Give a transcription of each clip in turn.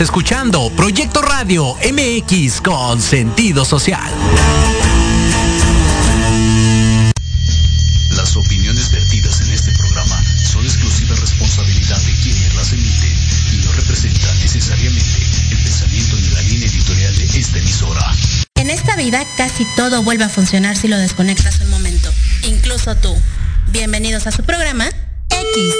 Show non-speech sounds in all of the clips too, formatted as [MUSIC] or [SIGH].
Estás escuchando Proyecto Radio MX con sentido social. Las opiniones vertidas en este programa son exclusiva responsabilidad de quienes las emiten y no representan necesariamente el pensamiento ni la línea editorial de esta emisora. En esta vida casi todo vuelve a funcionar si lo desconectas un momento, incluso tú. Bienvenidos a su programa X,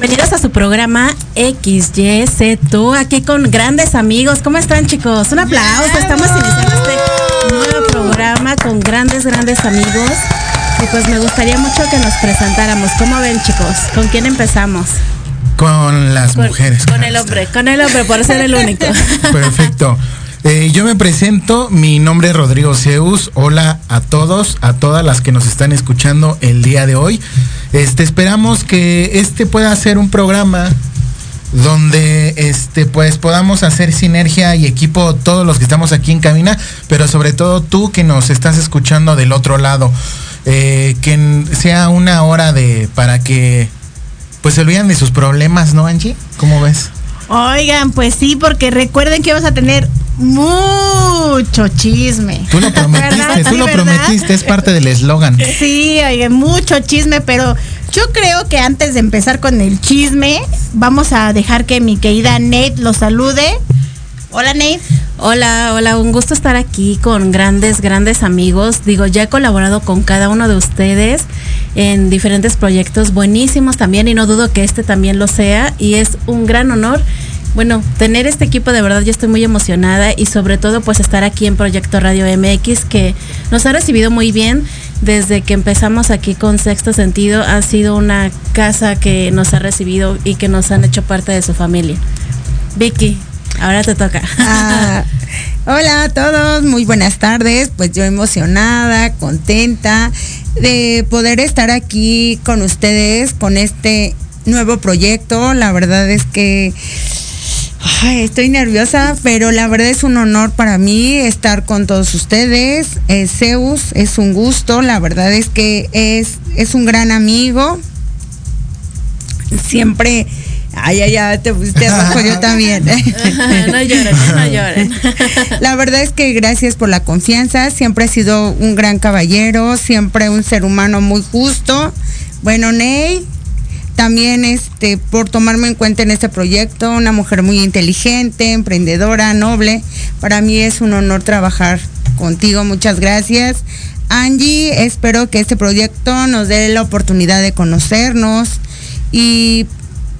bienvenidos a su programa XYZ, aquí con grandes amigos. ¿Cómo están chicos? Un aplauso, estamos iniciando este nuevo programa con grandes, grandes amigos. Y pues me gustaría mucho que nos presentáramos. ¿Cómo ven chicos? ¿Con quién empezamos? Con las Con, mujeres. con el hombre, con el hombre, por ser el único. [LAUGHS] Perfecto. Eh, yo me presento, mi nombre es Rodrigo Zeus. Hola a todos, a todas las que nos están escuchando el día de hoy. Este, esperamos que este pueda ser un programa donde este pues podamos hacer sinergia y equipo todos los que estamos aquí en cabina, pero sobre todo tú que nos estás escuchando del otro lado. Eh, que sea una hora de para que pues se olviden de sus problemas, ¿no, Angie? ¿Cómo ves? Oigan, pues sí, porque recuerden que vamos a tener mucho chisme. Tú lo prometiste, ¿Verdad? tú Sí, lo ¿verdad? prometiste, es parte del eslogan. Sí, oigan, mucho chisme, pero yo creo que antes de empezar con el chisme, vamos a dejar que mi querida Nate lo salude. Hola Nate. Hola, hola, un gusto estar aquí con grandes, grandes amigos. Digo, ya he colaborado con cada uno de ustedes en diferentes proyectos buenísimos también y no dudo que este también lo sea y es un gran honor. Bueno, tener este equipo de verdad yo estoy muy emocionada y sobre todo pues estar aquí en Proyecto Radio MX que nos ha recibido muy bien desde que empezamos aquí con Sexto Sentido. Ha sido una casa que nos ha recibido y que nos han hecho parte de su familia. Vicky, ahora te toca. Ah, hola a todos, muy buenas tardes. Pues yo emocionada, contenta de poder estar aquí con ustedes con este nuevo proyecto. La verdad es que ay, estoy nerviosa, pero la verdad es un honor para mí estar con todos ustedes. Eh, Zeus es un gusto, la verdad es que es, es un gran amigo. Siempre, ay, ay, ay, te pusiste rojo, yo también. [LAUGHS] no lloren, no [LAUGHS] lloren. La verdad es que gracias por la confianza. Siempre ha sido un gran caballero, siempre un ser humano muy justo. Bueno, Ney, también este por tomarme en cuenta en este proyecto, una mujer muy inteligente, emprendedora, noble. Para mí es un honor trabajar contigo. Muchas gracias. Angie, espero que este proyecto nos dé la oportunidad de conocernos y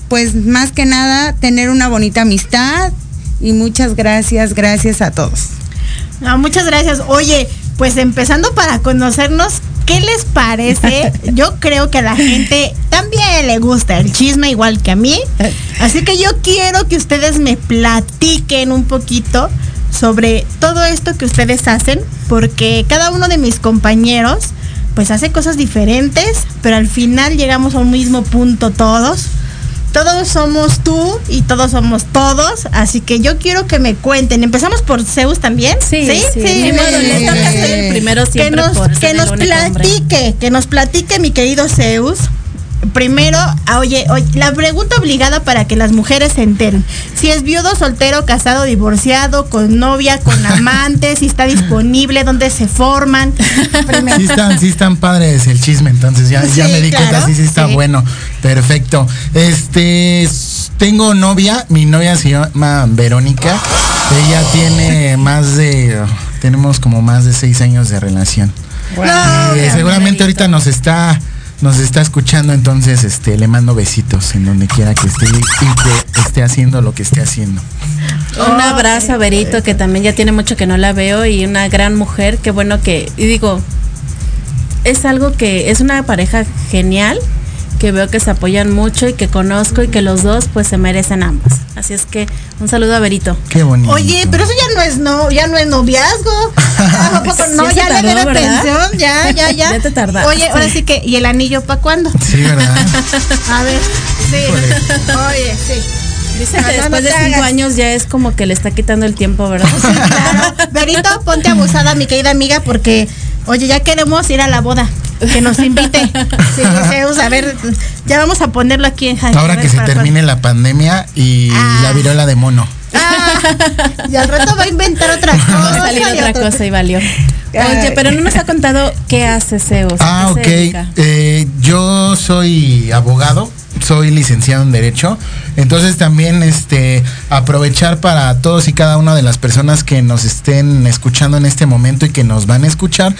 pues más que nada tener una bonita amistad y muchas gracias, gracias a todos. Muchas gracias. Oye, pues empezando para conocernos, ¿qué les parece? Yo creo que a la gente también le gusta el chisme igual que a mí. Así que yo quiero que ustedes me platiquen un poquito sobre todo esto que ustedes hacen, porque cada uno de mis compañeros pues hace cosas diferentes, pero al final llegamos a un mismo punto todos. Todos somos tú y todos somos todos, así que yo quiero que me cuenten. Empezamos por Zeus también. Sí, sí, sí. modo, le toca ser el primero que nos, por que nos hombre. platique, que nos platique mi querido Zeus. Primero, ah, oye, oye, la pregunta obligada para que las mujeres se enteren. Si es viudo, soltero, casado, divorciado, con novia, con [LAUGHS] amante, si está disponible, dónde se forman. Primero. Sí están, sí están padres el chisme, entonces ya, ya Sí, me di cuenta, claro, sí, sí está sí. bueno. Perfecto. Este, tengo novia, mi novia se llama Verónica. Ella tiene más de, tenemos como más de seis años de relación. No, eh, seguramente ahorita nos está nos está escuchando, entonces este le mando besitos en donde quiera que esté y que esté haciendo lo que esté haciendo. Un abrazo a Verito, que también ya tiene mucho que no la veo, y una gran mujer, qué bueno que, y digo, es algo que es una pareja genial que veo que se apoyan mucho y que conozco y que los dos pues se merecen ambos. Así es que un saludo a Berito. Qué bonito. Oye, pero eso ya no es no, ya no es noviazgo. ¿A poco [LAUGHS] no, Ya ya, se le tardó, debe pensión, ya, ya, ya. [LAUGHS] Ya te tardaste. Oye, ahora sí que, ¿y el anillo para cuándo? Sí, ¿verdad? [LAUGHS] A ver, sí. Oye, sí. Que no, después no de cinco hagas. años ya es como que le está quitando el tiempo, ¿verdad? Claro. Berito, ponte abusada, mi querida amiga, porque, oye, ya queremos ir a la boda. Que nos invite. [LAUGHS] Sí, Zeus, a ver, ya vamos a ponerlo aquí en Jaime. Ahora que se termine la pandemia y Ah. la viruela de mono. Ah, [LAUGHS] y al rato va a inventar otra cosa. [LAUGHS] Va a salir y otra cosa y valió. Oye, pero no nos ha contado qué hace Zeus. Ah, ¿a ok. Eh, yo soy abogado, soy licenciado en Derecho. Entonces también este aprovechar para todos y cada una de las personas que nos estén escuchando en este momento y que nos van a escuchar,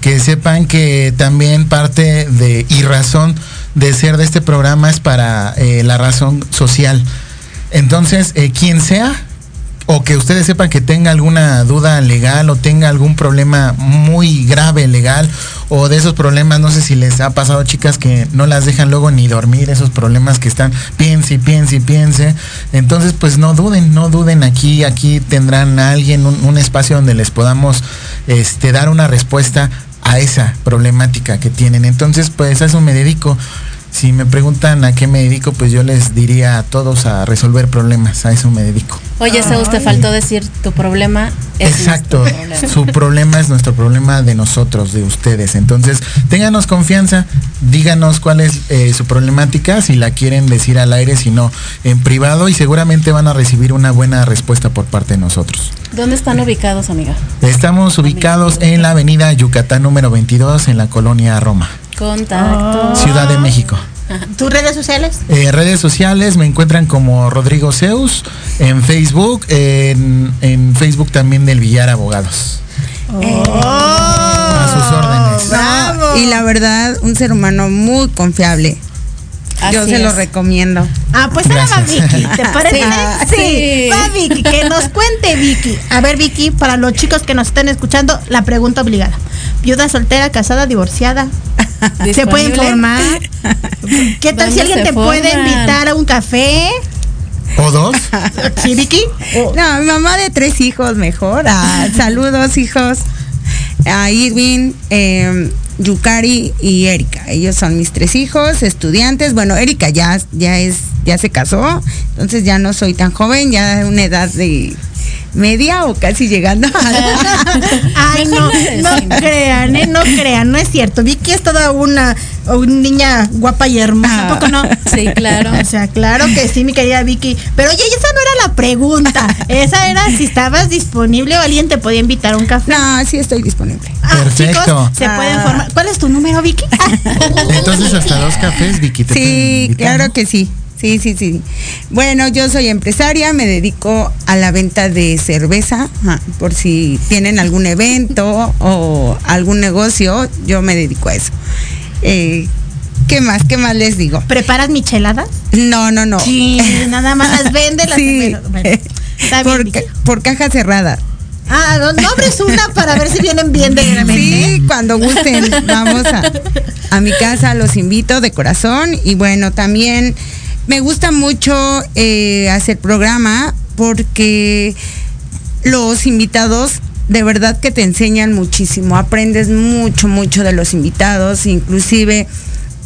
que sepan que también parte de y razón de ser de este programa es para eh, la razón social. Entonces, eh, quien sea, o que ustedes sepan que tenga alguna duda legal o tenga algún problema muy grave legal o de esos problemas, no sé si les ha pasado chicas que no las dejan luego ni dormir, esos problemas que están piense piense piense. Entonces pues no duden, no duden aquí, aquí tendrán a alguien, un, un espacio donde les podamos este, dar una respuesta a esa problemática que tienen. Entonces pues a eso me dedico. Si me preguntan a qué me dedico, pues yo les diría a todos a resolver problemas, a eso me dedico. Oye, Zeus, te faltó decir tu problema. es Exacto, nuestro problema. su problema es nuestro problema de nosotros, de ustedes. Entonces, ténganos confianza, díganos cuál es eh, su problemática, si la quieren decir al aire, si no, en privado, y seguramente van a recibir una buena respuesta por parte de nosotros. ¿Dónde están ubicados, amiga? Estamos ubicados en la avenida Yucatán número 22, en la colonia Roma, Contacto. Ciudad de México. [LAUGHS] ¿Tus redes sociales? Eh, redes sociales me encuentran como Rodrigo Zeus, en Facebook, en, en Facebook también del Villar Abogados. A sus órdenes. Bravo. Y la verdad, un ser humano muy confiable. Yo se lo recomiendo. Ah, pues ahora va. Vicky, ¿te [LAUGHS] parece? Sí. Sí, Sí. va Vicky, que nos cuente Vicky. A ver, Vicky, para los chicos que nos están escuchando, la pregunta obligada. Viuda, soltera, casada, divorciada. ¿Se puede informar? ¿Qué tal si ¿Dónde alguien te puede invitar a un café? ¿O dos? ¿Sí, Vicky? [LAUGHS] No, mi mamá de tres hijos, mejor. Ah, [LAUGHS] saludos, hijos. A Irving, eh, Yukari y Erika. Ellos son mis tres hijos, estudiantes. Bueno, Erika ya, ya es, ya se casó, entonces ya no soy tan joven, ya de una edad de media o casi llegando [LAUGHS] a Ay, no, no crean, ¿eh? No crean, no es cierto. Vicky es toda una, una niña guapa y hermosa, ¿a poco no? Sí, claro. O sea, claro que sí, mi querida Vicky. Pero oye, esa no era la pregunta. Esa era si estabas disponible o alguien te podía invitar a un café. No, sí estoy disponible. Ah, Perfecto. chicos, se pueden Ah. formar. ¿Cuál es tu número, Vicky? Entonces hasta dos cafés, Vicky. te pueden Sí, invitar, claro ¿no? que sí. Sí, sí, sí. Bueno, yo soy empresaria, me dedico a la venta de cerveza, ajá, por si tienen algún evento o algún negocio, yo me dedico a eso. Eh, ¿Qué más? ¿Qué más les digo? ¿Preparas micheladas? No, no, no. Sí, nada más las [LAUGHS] vende, las Sí. bueno, por, ca- por caja cerrada. Ah, no, no abres una para ver si vienen bien de Sí, cuando gusten, vamos a, a mi casa, los invito de corazón. Y bueno, también me gusta mucho eh, hacer programa porque los invitados de verdad que te enseñan muchísimo, aprendes mucho, mucho de los invitados, inclusive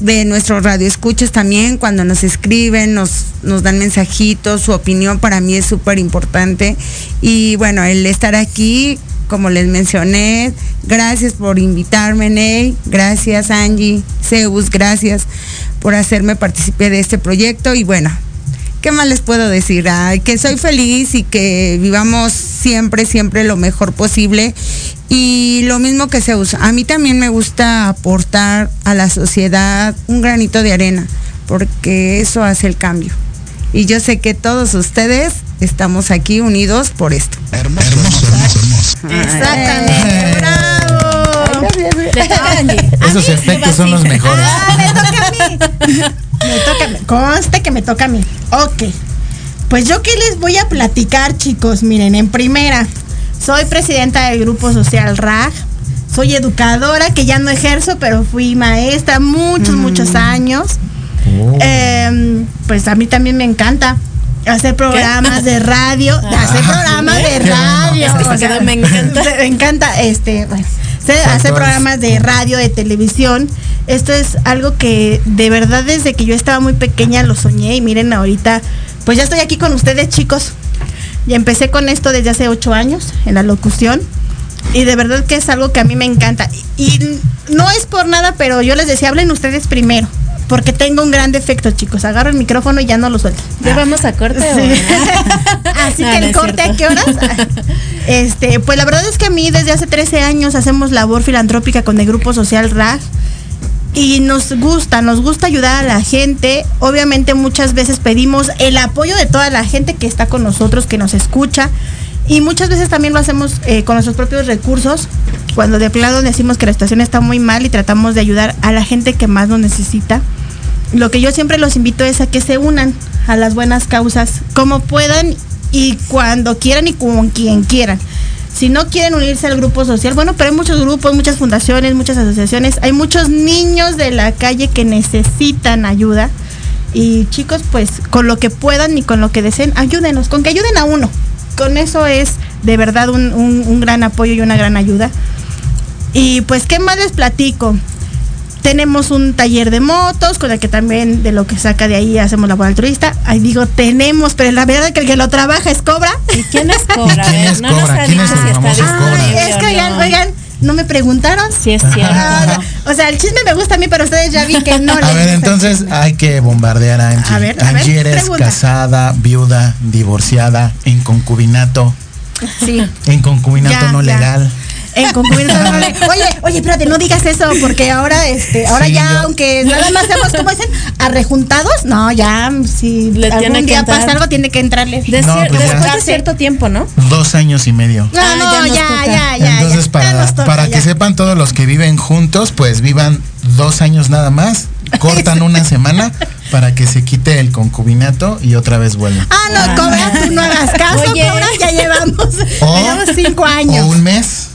de nuestros radioescuchas también, cuando nos escriben, nos, nos dan mensajitos, su opinión para mí es súper importante. Y bueno, el estar aquí, como les mencioné, gracias por invitarme, Ney, gracias Angie, Zeus, gracias por hacerme participar de este proyecto y bueno, ¿qué más les puedo decir? Ay, que soy feliz y que vivamos siempre, siempre lo mejor posible. Y lo mismo que Zeus, a mí también me gusta aportar a la sociedad un granito de arena, porque eso hace el cambio. Y yo sé que todos ustedes estamos aquí unidos por esto. Hermoso, hermoso, hermoso, hermoso. Exactamente, bravo. Esos efectos son los mejores. Ah, me toca a mí. Me toca a mí. Conste que me toca a mí. Ok. Pues yo qué les voy a platicar, chicos. Miren, en primera, soy presidenta del Grupo Social RAG. Soy educadora, que ya no ejerzo, pero fui maestra muchos, muchos años. Oh. Em, pues a mí también me encanta hacer programas de radio, hacer programas de radio. Es que se o sea, quedó, me encanta. me encanta este, bueno, hacer programas de radio, de televisión. Esto es algo que de verdad desde que yo estaba muy pequeña lo soñé y miren ahorita, pues ya estoy aquí con ustedes chicos. Y empecé con esto desde hace ocho años en la locución. Y de verdad que es algo que a mí me encanta. Y, y no es por nada, pero yo les decía, hablen ustedes primero. Porque tengo un gran defecto, chicos. Agarro el micrófono y ya no lo suelto. ¿Ya vamos a corte? Sí. [LAUGHS] Así No, que el corte, ¿a qué horas? [LAUGHS] Este, pues la verdad es que a mí desde hace 13 años hacemos labor filantrópica con el grupo social RAG y nos gusta, nos gusta ayudar a la gente. Obviamente muchas veces pedimos el apoyo de toda la gente que está con nosotros, que nos escucha. Y muchas veces también lo hacemos eh, con nuestros propios recursos, cuando de plano decimos que la situación está muy mal y tratamos de ayudar a la gente que más lo necesita. Lo que yo siempre los invito es a que se unan a las buenas causas, como puedan y cuando quieran y con quien quieran. Si no quieren unirse al grupo social, bueno, pero hay muchos grupos, muchas fundaciones, muchas asociaciones, hay muchos niños de la calle que necesitan ayuda. Y chicos, pues con lo que puedan y con lo que deseen, ayúdenos, con que ayuden a uno. Con eso es de verdad un, gran apoyo y una gran ayuda. Y pues, ¿qué más les platico? Tenemos un taller de motos, con el que también de lo que saca de ahí hacemos labor altruista. Ahí digo, tenemos, pero la verdad es que el que lo trabaja es Cobra. ¿Y quién es [LAUGHS] Cobra? ¿Y quién A ver, es no nos Cobra? ha ¿Quién dicho es el si está? Ay, es que oigan, oigan, ¿no me preguntaron? Sí es cierto. Ah, o sea, el chisme me gusta a mí, pero ustedes ya vi que no. A ver, entonces hay que bombardear a Angie. A ver, a ver, Angie eres pregunta. casada, viuda, divorciada, en concubinato, Sí. en concubinato Ya, no ya. legal. En concubinato no le- [LAUGHS] Oye, oye, espérate, no digas eso, porque ahora, este, ahora Sí, ya, yo- aunque nada más seamos, como dicen, arrejuntados, no, ya, si Le algún tiene que día entrar. pasa algo, tiene que entrarle. De No, cier- pues ya. después de cierto tiempo, ¿no? Dos años y medio. No, Ah, no, ya ya, ya, ya. Entonces, ya, para, ya nos toca, para que ya. sepan todos los que viven juntos, pues vivan dos años nada más, cortan [LAUGHS] una semana para que se quite el concubinato y otra vez vuelven. Ah, no, cobra, tú no hagas caso, Oye. cobra, ya llevamos, llevamos cinco años. O un mes,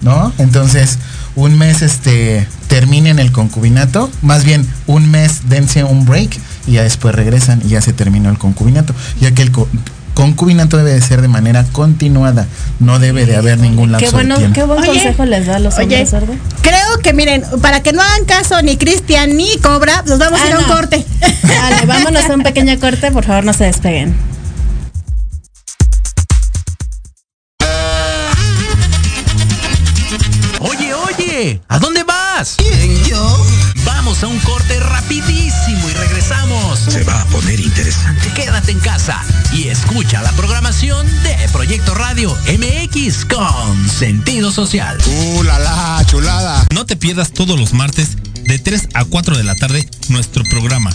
¿no? Entonces, un mes este terminen el concubinato, más bien un mes dense un break y ya después regresan y ya se terminó el concubinato, ya que el co- concubinato debe de ser de manera continuada, no debe de haber ningún lapso Qué bueno, de tiempo. qué buen Oye, consejo les da a los Oye, hombres, ¿verdad? creo que miren, para que no hagan caso ni Cristian ni Cobra, nos vamos a ir Ah, a un no. corte. Vale, vámonos a un pequeño corte, por favor, no se despeguen. ¿A dónde vas? ¿Quién, yo? Vamos a un corte rapidísimo y regresamos. Se va a poner interesante. Quédate en casa y escucha la programación de Proyecto Radio MX con sentido social. ¡Uh, la, la, chulada! No te pierdas todos los martes de 3 a 4 de la tarde nuestro programa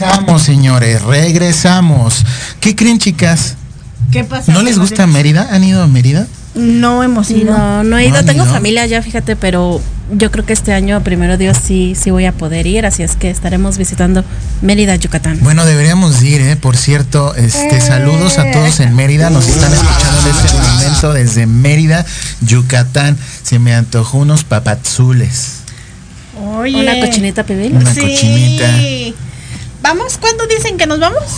regresamos, señores, regresamos. ¿Qué creen, chicas? ¿Qué pasa? ¿No les gusta Mérida? ¿Han ido a Mérida? No hemos ido. No, no he ¿No ido. Tengo ido? familia ya, fíjate, pero yo creo que este año, primero Dios, sí, sí voy a poder ir. Así es que estaremos visitando Mérida, Yucatán. Bueno, deberíamos ir, ¿eh? Por cierto, este, saludos a todos en Mérida. Nos están escuchando en este momento desde Mérida, Yucatán. Se me antojó unos papazules. Oye. Una cochinita pibil. Una cochinita. ¿Vamos? ¿Cuándo dicen que nos vamos? [LAUGHS]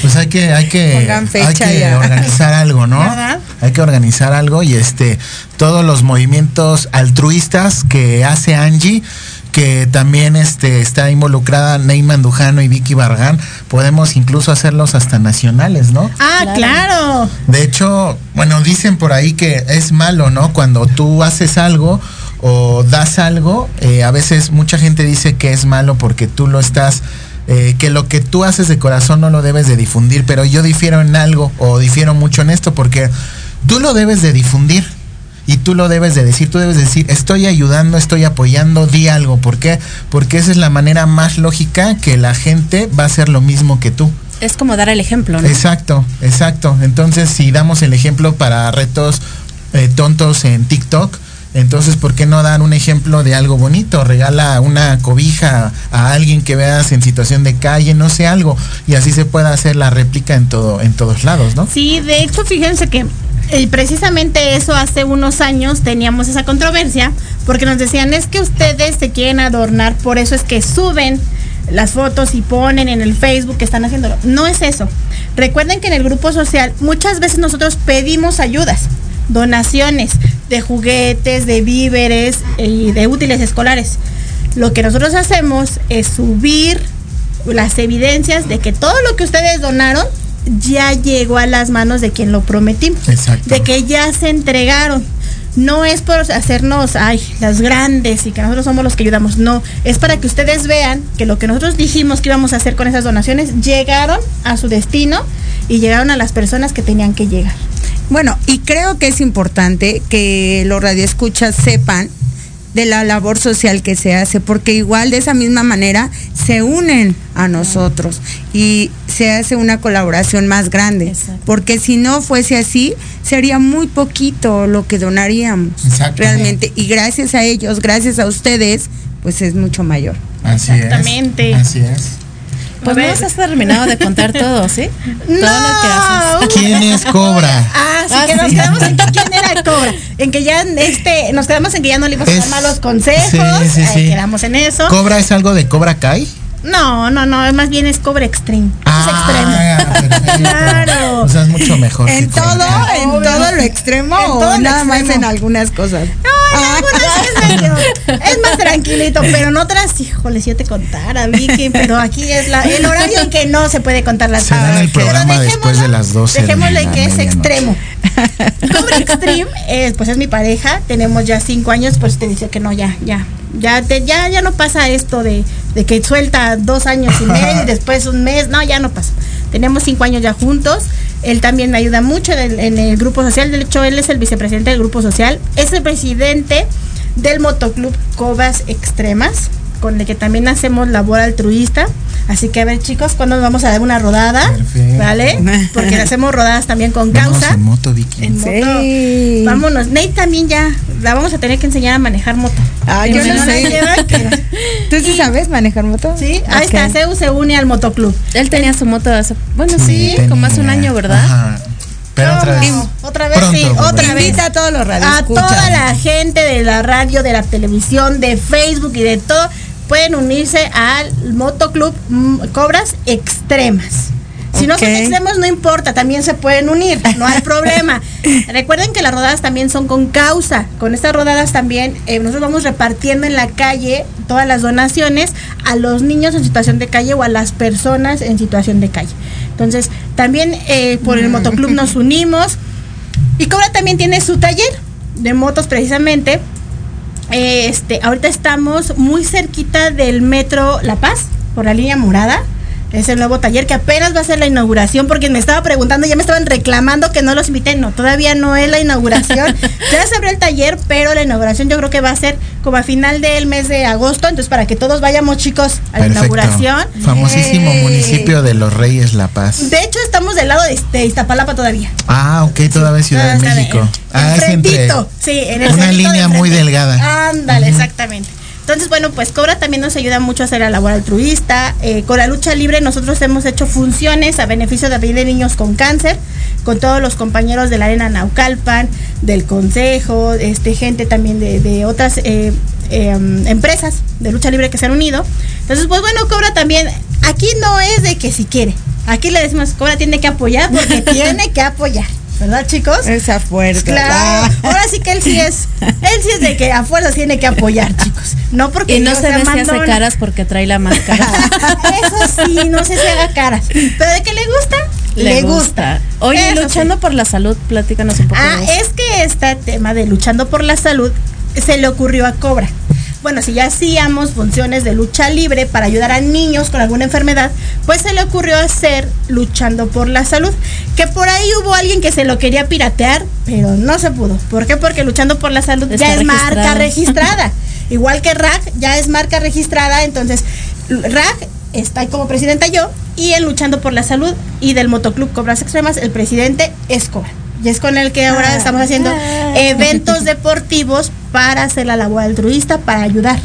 Pues hay que, hay que, hay que organizar algo, ¿no? ¿Verdad? Hay que organizar algo y este, todos los movimientos altruistas que hace Angie, que también este, está involucrada Neyman Dujano y Vicky Barragán, podemos incluso hacerlos hasta nacionales, ¿no? Ah, claro. De hecho, bueno, dicen por ahí que es malo, ¿no? Cuando tú haces algo o das algo, eh, a veces mucha gente dice que es malo porque tú lo estás, eh, que lo que tú haces de corazón no lo debes de difundir, pero yo difiero en algo o difiero mucho en esto porque tú lo debes de difundir. Y tú lo debes de decir, tú debes decir, estoy ayudando, estoy apoyando, di algo. ¿Por qué? Porque esa es la manera más lógica que la gente va a hacer lo mismo que tú. Es como dar el ejemplo, ¿no? Exacto, exacto. Entonces, si damos el ejemplo para retos eh, tontos en TikTok, entonces, ¿por qué no dar un ejemplo de algo bonito? Regala una cobija a alguien que veas en situación de calle, no sé, algo. Y así se puede hacer la réplica en, todo, en todos lados, ¿no? Sí, de hecho, fíjense que eh, precisamente eso hace unos años teníamos esa controversia porque nos decían es que ustedes se quieren adornar, por eso es que suben las fotos y ponen en el Facebook que están haciéndolo. No es eso. Recuerden que en el grupo social muchas veces nosotros pedimos ayudas, donaciones de juguetes, de víveres y de útiles escolares. Lo que nosotros hacemos es subir las evidencias de que todo lo que ustedes donaron ya llegó a las manos de quien lo prometimos. Exacto. De que ya se entregaron. No es por hacernos, ay, las grandes y que nosotros somos los que ayudamos. No, es para que ustedes vean que lo que nosotros dijimos que íbamos a hacer con esas donaciones llegaron a su destino y llegaron a las personas que tenían que llegar. Bueno, y creo que es importante que los radioescuchas sepan de la labor social que se hace, porque igual de esa misma manera se unen a nosotros y se hace una colaboración más grande, Exacto. porque si no fuese así, sería muy poquito lo que donaríamos Exacto. realmente, y gracias a ellos, gracias a ustedes, pues es mucho mayor. Así Exactamente. es. Así es. Pues A no nos has terminado de contar todo, ¿sí? No. [LAUGHS] Todo lo que haces. ¿Quién es Cobra? Ah, sí, Ah, que nos sí. quedamos en que quién era cobra. En que ya este, nos quedamos en que ya no le íbamos a dar malos consejos. sí, sí, eh, sí. quedamos en eso. ¿Cobra es algo de Cobra Kai? No, no, no, más bien es Cobra Extreme. Eso es extremo. Ah. Claro. O sea, es mucho mejor. En todo, en Obvio. todo lo extremo En todo o lo nada más en algunas cosas. No, en algunas es medio, es más tranquilito, pero en otras, híjole, si yo te contara, Vicky, pero aquí es la, el horario en que no se puede contar las dan el Pero programa después de las 12 de Dejémosle la que es extremo. [LAUGHS] Cobra Extreme, eh, pues es mi pareja, tenemos ya cinco años, pues te dice que no, ya, ya, ya, te, ya, ya no pasa esto de, de que suelta dos años y medio y [LAUGHS] después un mes, no, ya no pasa. Tenemos cinco años ya juntos, él también me ayuda mucho en el, en el grupo social, de hecho él es el vicepresidente del grupo social, es el presidente del motoclub Cobas Extremas, con el que también hacemos labor altruista. Así que a ver chicos, ¿cuándo nos vamos a dar una rodada? Perfecto. ¿Vale? [LAUGHS] Porque le hacemos rodadas también con Vamos causa. en moto, Vicky. En moto. Sí. Vámonos. Nate también ya la vamos a tener que enseñar a manejar moto. Ah, yo no sé. [LAUGHS] ¿Tú sí sabes manejar moto? Sí, ahí está, Zeus se une al motoclub. Él tenía su moto hace, bueno, sí, tenía. como hace un año, ¿verdad? Ajá. Pero otra vez. No, otra vez Pronto, sí, otra vez. Invita a todos los A radioescuchas. toda la gente de la radio, de la televisión, de Facebook y de todo, pueden unirse al motoclub Cobras Extremas. Si no son extremos, no importa, también se pueden unir, no hay problema. [LAUGHS] Recuerden que las rodadas también son con causa. Con estas rodadas también eh, nosotros vamos repartiendo en la calle todas las donaciones a los niños en situación de calle o a las personas en situación de calle. Entonces, también eh, por el motoclub nos [LAUGHS] unimos. Y Cobra también tiene su taller de motos precisamente. Eh, Este, ahorita estamos muy cerquita del metro La Paz, por la línea morada. Es el nuevo taller que apenas va a ser la inauguración porque me estaba preguntando, ya me estaban reclamando que no los invité. No, todavía no es la inauguración. [LAUGHS] ya se abrió el taller, pero la inauguración yo creo que va a ser como a final del mes de agosto. Entonces, para que todos vayamos, chicos, a la Perfecto. inauguración. Famosísimo Eh, municipio de los Reyes La Paz. De hecho, estamos del lado de, de Iztapalapa todavía. Ah, ok, todavía Ciudad de Todavía México. Ah, es entre sí, en el una línea de muy delgada. Ándale, exactamente. Entonces, bueno, pues Cobra también nos ayuda mucho a hacer la labor altruista. Eh, con la lucha libre nosotros hemos hecho funciones a beneficio también de niños con cáncer, con todos los compañeros de la Arena Naucalpan, del Consejo, este, gente también de, de otras eh, eh, um, empresas de lucha libre que se han unido. Entonces, pues bueno, Cobra también, aquí no es de que si quiere. Aquí le decimos, Cobra tiene que apoyar porque [LAUGHS] tiene que apoyar. ¿Verdad, chicos? Esa fuerza. Claro. Ahora sí que él sí es, él sí es de que a fuerza tiene que apoyar, chicos. No porque Y no se ve si hace caras porque trae la máscara. [LAUGHS] Eso sí, no sé si haga caras. Pero de que le gusta, le, gusta. Oye, Eso luchando por la salud, platícanos un poco. Ah, es que este tema de luchando por la salud se le ocurrió a Cobra. Bueno, si ya hacíamos funciones de lucha libre para ayudar a niños con alguna enfermedad, pues se le ocurrió hacer luchando por la salud. Que por ahí hubo alguien que se lo quería piratear, pero no se pudo. ¿Por qué? Porque luchando por la salud Está ya es marca registrada. [LAUGHS] Igual que RAC ya es marca registrada, entonces RAC está ahí como presidenta yo y en Luchando por la Salud y del Motoclub Cobras Extremas, el presidente es Cobra. Y es con el que ahora Ah. estamos haciendo eventos deportivos para hacer la labor altruista, para ayudar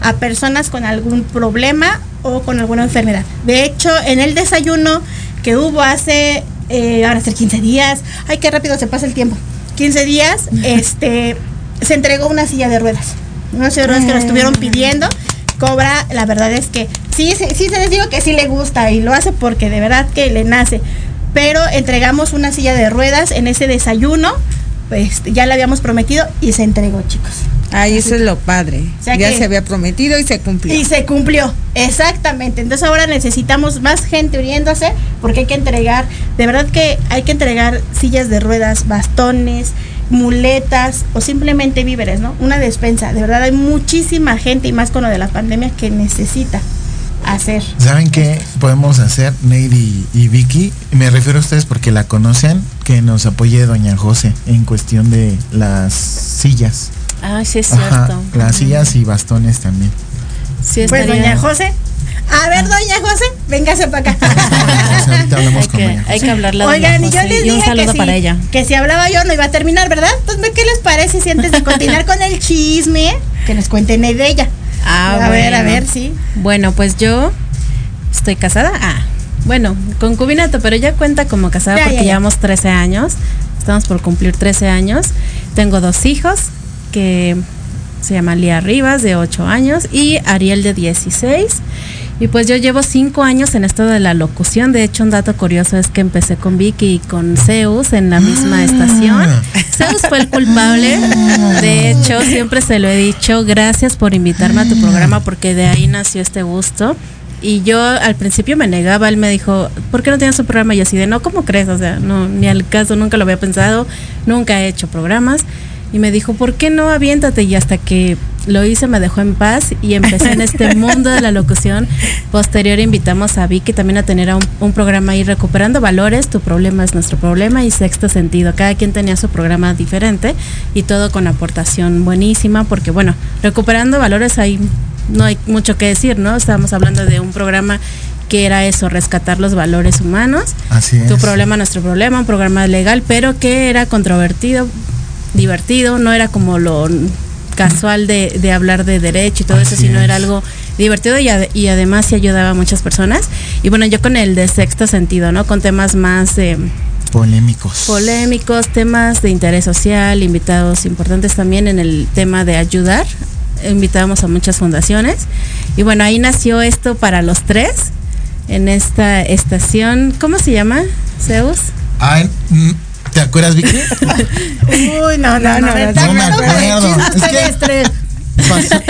a personas con algún problema o con alguna enfermedad. De hecho, en el desayuno que hubo hace, eh, ahora hace 15 días, ay, qué rápido se pasa el tiempo, 15 días, este, se entregó una silla de ruedas. Una silla de ruedas que nos estuvieron pidiendo. Cobra, la verdad es que sí, sí, sí, se les digo que sí le gusta y lo hace porque de verdad que le nace. Pero entregamos una silla de ruedas en ese desayuno, pues ya le habíamos prometido y se entregó, chicos. Ay, eso es lo padre. O sea ya se había prometido y se cumplió. Y se cumplió, exactamente. Entonces ahora necesitamos más gente uniéndose porque hay que entregar, de verdad que hay que entregar sillas de ruedas, bastones, muletas o simplemente víveres, ¿no? Una despensa. De verdad hay muchísima gente y más con lo de la pandemia que necesita hacer. ¿Saben qué podemos hacer, Neidy y Vicky? Me refiero a ustedes porque la conocen, que nos apoye Doña José en cuestión de las sillas. Ah, sí es Ajá, cierto. las sillas y bastones también. Sí Pues estaría- doña José. A ver, doña José, véngase para acá. [LAUGHS] Pues ahorita hablamos Hay con que, Doña hay José. que hablarle a doña Oigan, y yo les dije saludo que si, para ella. que si hablaba yo no iba a terminar, ¿verdad? Entonces, ¿qué les parece si antes de [LAUGHS] continuar con el chisme, que nos cuenten de ella? Ah, a ver, a ver, sí. Bueno, pues yo estoy casada. Ah, bueno, concubinato, pero ya cuenta como casada Ya, porque ya, ya. llevamos 13 años. Estamos por cumplir 13 años. Tengo dos hijos que se llaman Lía Rivas, de 8 años, y Ariel, de 16. Y pues yo llevo 5 años en esto de la locución. De hecho, un dato curioso es que empecé con Vicky y con Zeus en la misma estación. Zeus fue el culpable. De hecho, siempre se lo he dicho. Gracias por invitarme a tu programa porque de ahí nació este gusto. Y yo al principio me negaba, él me dijo, ¿por qué no tienes un programa? Y yo así de, no, ¿cómo crees? O sea, no, ni al caso, nunca lo había pensado, nunca he hecho programas. Y me dijo, ¿por qué no aviéntate? Y hasta que lo hice me dejó en paz y empecé en este [LAUGHS] mundo de la locución. Posterior invitamos a Vicky también a tener un programa ahí recuperando valores, tu problema es nuestro problema y sexto sentido. Cada quien tenía su programa diferente y todo con aportación buenísima porque bueno, recuperando valores ahí no hay mucho que decir, ¿no? Estábamos hablando de un programa que era eso, rescatar los valores humanos. Así es. Tu problema, nuestro problema, un programa legal, pero que era controvertido, divertido, no era como lo casual de, de hablar de derecho y todo eso, sino era es. algo divertido y, ade- y además sí ayudaba a muchas personas. Y bueno, yo con el de sexto sentido, ¿no? Con temas más eh, Polémicos. polémicos, temas de interés social, invitados importantes también en el tema de ayudar. Invitábamos a muchas fundaciones. Y bueno, ahí nació esto para los tres en esta estación. ¿Cómo se llama? Zeus. Ay, mm, ¿Te acuerdas, Vicky? [LAUGHS] Uy, no, no, no, no, no, no, no me acuerdo. Es que- estrés. Pasó-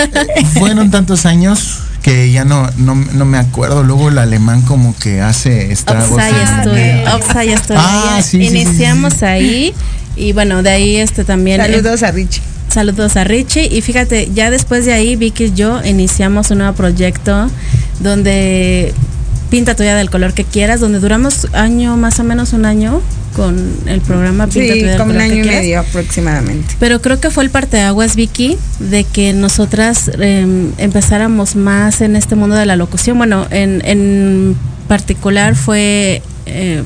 fueron tantos años que ya no, no, no me acuerdo. Luego el alemán como que hace estragos. Studio. Upside Studio. Ah, sí, sí, sí, Iniciamos ahí Y bueno, de ahí este también. Saludos a Richie. Saludos a Richie. Y fíjate, ya después de ahí, Vicky y yo iniciamos un nuevo proyecto donde pinta tuya del color que quieras, donde duramos año, más o menos un año con el programa Pinta Sí, tuya del como un color que año y medio aproximadamente. Pero creo que fue el parteaguas, Vicky, de que nosotras eh, empezáramos más en este mundo de la locución. Bueno, en, en particular fue eh,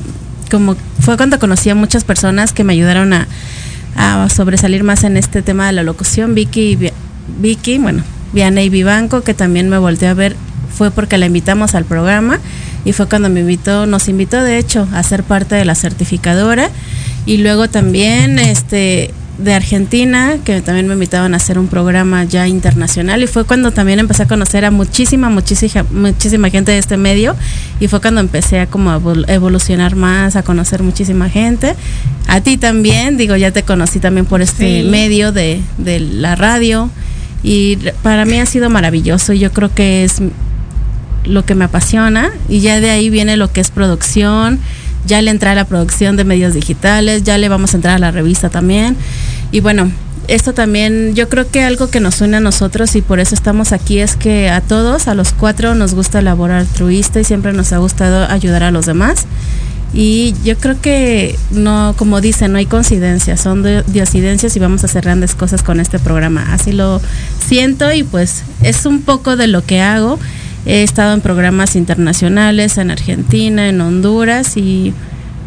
como fue cuando conocí a muchas personas que me ayudaron a, a sobresalir más en este tema de la locución. Vicky, Vicky, bueno, Vianey Vivanco, que también me volteó a ver, fue porque la invitamos al programa y fue cuando me invitó, nos invitó de hecho a ser parte de la certificadora. Y luego también este de Argentina, que también me invitaban a hacer un programa ya internacional. Y fue cuando también empecé a conocer a muchísima, muchísima, muchísima gente de este medio. Y fue cuando empecé a como evolucionar más, a conocer muchísima gente. A ti también, digo, ya te conocí también por este Sí. medio de, de la radio. Y para mí ha sido maravilloso. Y yo creo que es lo que me apasiona y ya de ahí viene lo que es producción, ya le entra a la producción de medios digitales, ya le vamos a entrar a la revista también y bueno, esto también yo creo que algo que nos une a nosotros y por eso estamos aquí es que a todos, a los cuatro nos gusta elaborar altruista y siempre nos ha gustado ayudar a los demás. Y yo creo que no, como dicen, no hay coincidencias, son de- diosidencias y vamos a hacer grandes cosas con este programa. Así lo siento y pues es un poco de lo que hago. He estado en programas internacionales, en Argentina, en Honduras y,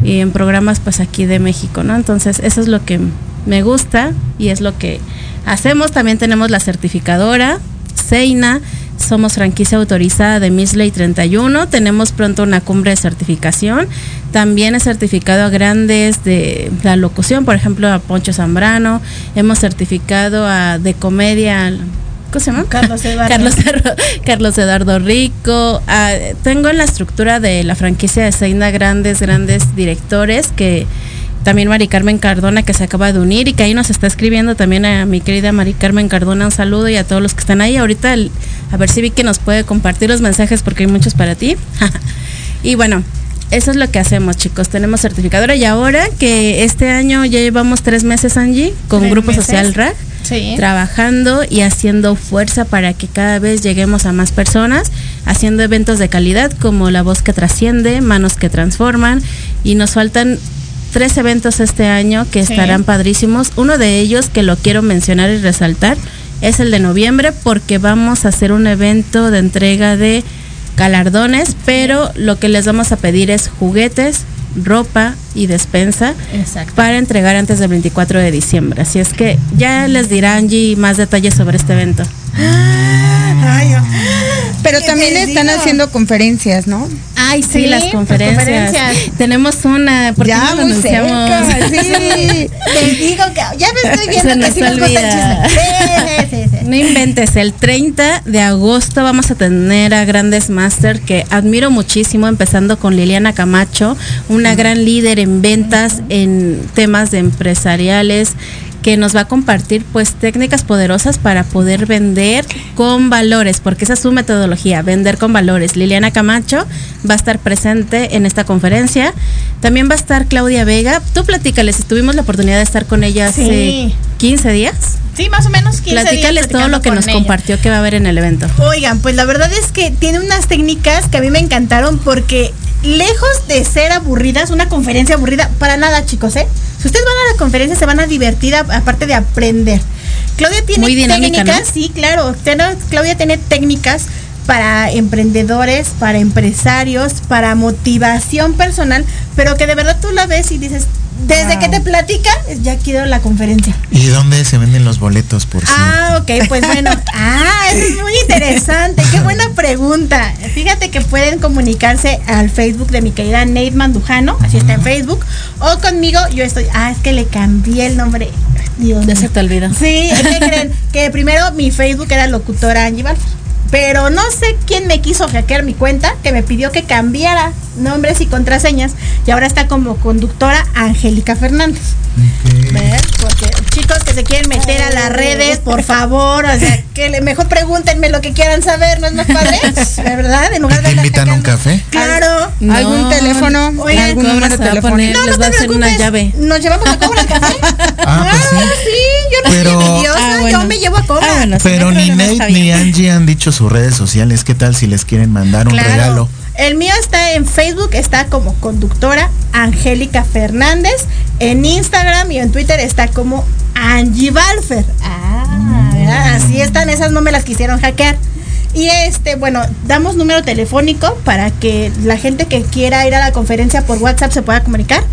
y en programas pues aquí de México, ¿no? Entonces eso es lo que me gusta y es lo que hacemos. También tenemos la certificadora, Seina, somos franquicia autorizada de Misley 31, tenemos pronto una cumbre de certificación, también he certificado a grandes de la locución, por ejemplo a Poncho Zambrano, hemos certificado a de comedia, ¿cómo se llama? Carlos Eduardo. Carlos, Eduardo- Carlos Eduardo Rico, ah, tengo en la estructura de la franquicia de Seina grandes, grandes directores que también Mari Carmen Cardona que se acaba de unir y que ahí nos está escribiendo también a mi querida Mari Carmen Cardona un saludo y a todos los que están ahí. Ahorita el- a ver si Vicky nos puede compartir los mensajes porque hay muchos para ti. [LAUGHS] y bueno, eso es lo que hacemos chicos. Tenemos certificadora y ahora que este año ya llevamos tres meses Angie con Tres Grupo meses. Social RAG Sí. trabajando y haciendo fuerza para que cada vez lleguemos a más personas, haciendo eventos de calidad como La Voz que Trasciende, Manos que Transforman y nos faltan tres eventos este año que Sí. estarán padrísimos. Uno de ellos que lo quiero mencionar y resaltar es el de noviembre porque vamos a hacer un evento de entrega de galardones, pero lo que les vamos a pedir es juguetes, ropa y despensa Exacto. para entregar antes del 24 de diciembre. Así es que ya les dirá Angie más detalles sobre este evento. Ay, oh. Pero ¿Qué también están haciendo conferencias, ¿no? Ay, sí, Sí, las las conferencias. conferencias. Tenemos una, porque Ya, no lo muy anunciamos? cerca, [LAUGHS] sí. Te digo que ya me estoy viendo Se que nos sí olvida. Sí, sí, sí, sí. No inventes, el 30 de agosto vamos a tener a grandes máster que admiro muchísimo, empezando con Liliana Camacho, una gran líder en ventas, en temas de empresariales, que nos va a compartir pues técnicas poderosas para poder vender con valores, porque esa es su metodología, vender con valores. Liliana Camacho va a estar presente en esta conferencia. También va a estar Claudia Vega. Tú platícales, si tuvimos la oportunidad de estar con ella hace Sí. 15 días. Sí, más o menos 15 días Platícales todo lo que nos ella. compartió que va a haber en el evento. Oigan, pues la verdad es que tiene unas técnicas que a mí me encantaron porque lejos de ser aburridas, una conferencia aburrida, para nada chicos, ¿eh? Si ustedes van a la conferencia se van a divertir aparte de aprender. Claudia tiene Muy dinámica, técnicas, ¿no? sí, claro. Claudia tiene técnicas para emprendedores, para empresarios, para motivación personal, pero que de verdad tú la ves y dices, desde que te platica, ya quiero la conferencia. ¿Y dónde se venden los boletos, por cierto? Ah, ok, pues bueno. [LAUGHS] Ah, eso es muy interesante. Qué buena pregunta. Fíjate que pueden comunicarse al Facebook de mi querida Nate Mandujano, así está en Facebook, o conmigo. Yo estoy. Ah, es que le cambié el nombre. Dios Ya mío. se te olvida. Sí, ¿qué creen? Que primero mi Facebook era locutora Angie Balfour. Pero no sé quién me quiso hackear mi cuenta, que me pidió que cambiara nombres y contraseñas. Y ahora está como conductora Angélica Fernández. ¿Ves? Porque chicos que se quieren meter a las redes, por favor. O sea, que le- mejor pregúntenme lo que quieran saber, ¿no es más padre? [LAUGHS] ¿De verdad? En lugar ¿Te de andar invitan a un café? Claro. ¿Algún teléfono? Oigan, ¿Algún ¿cómo número se va a telefónico? poner? No, Les no va a te hacer una llave. Nos llevamos a Cobra al café. Ah, pues sí. sí, yo no Pero- soy envidiosa, Ah, yo me llevo a Cobra. Ah, bueno, Pero ni Nate ni. Angie han dicho sus redes sociales. ¿Qué tal si les quieren mandar un Claro. regalo? El mío está en Facebook, está como conductora Angélica Fernández. En Instagram y en Twitter está como Angie Balfer. Ah, ¿verdad? así están, esas no me las quisieron hackear. Y este, bueno, damos número telefónico para que la gente que quiera ir a la conferencia por WhatsApp se pueda comunicar.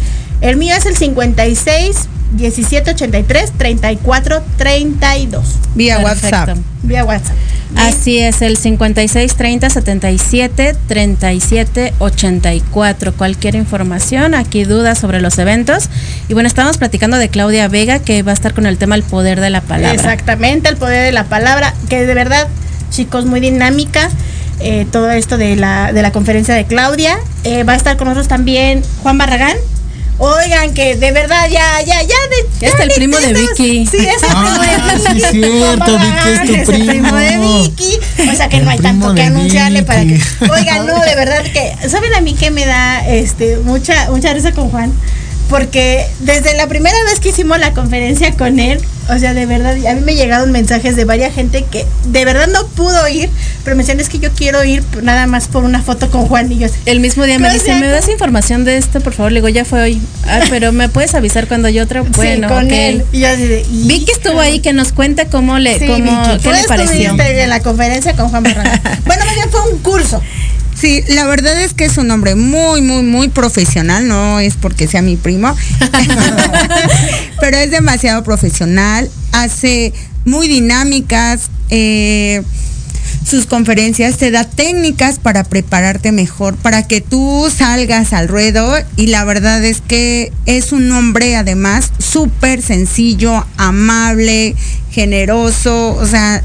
El mío es el 56 17 83 34 32. Vía Perfecto. WhatsApp. Vía WhatsApp. Así es, el 56 30 77 37 84. Cualquier información, aquí dudas sobre los eventos. Y bueno, estábamos platicando de Claudia Vega, que va a estar con el tema El poder de la palabra. Exactamente, el poder de la palabra, que de verdad, chicos, muy dinámica. eh, todo esto de la, de la conferencia de Claudia. Eh, va a estar con nosotros también Juan Barragán. Oigan, que de verdad ya, ya, ya. De, Ya está el primo de estamos- Vicky. Sí, es el primo Ah, de Vicky. cierto, Vicky es tu es el primo de primo. Vicky. O sea que El no hay primo tanto que anunciarle para que. [LAUGHS] Oigan, no, de verdad que. ¿Saben a mí que me da este mucha, mucha risa con Juan? Porque desde la primera vez que hicimos la conferencia con él, o sea, de verdad, a mí me llegaron mensajes de varias gente que de verdad no pudo ir, pero me decían, es que yo quiero ir nada más por una foto con Juan y yo El mismo día me dice, ¿me das información de esto, por favor? Le digo, ya fue hoy. Ah, [LAUGHS] pero ¿me puedes avisar cuando yo otra? Bueno, sí, con él. Y yo de, Vicky estuvo ahí, que nos cuente cómo le, Sí, cómo, Vicky, qué le pareció. en la conferencia con Juan Barragán. [LAUGHS] bueno, más bien fue un curso. Sí, la verdad es que es un hombre muy, muy, muy profesional, no es porque sea mi primo, [LAUGHS] pero es demasiado profesional, hace muy dinámicas, eh, sus conferencias te da técnicas para prepararte mejor, para que tú salgas al ruedo y la verdad es que es un hombre además súper sencillo, amable, generoso, o sea,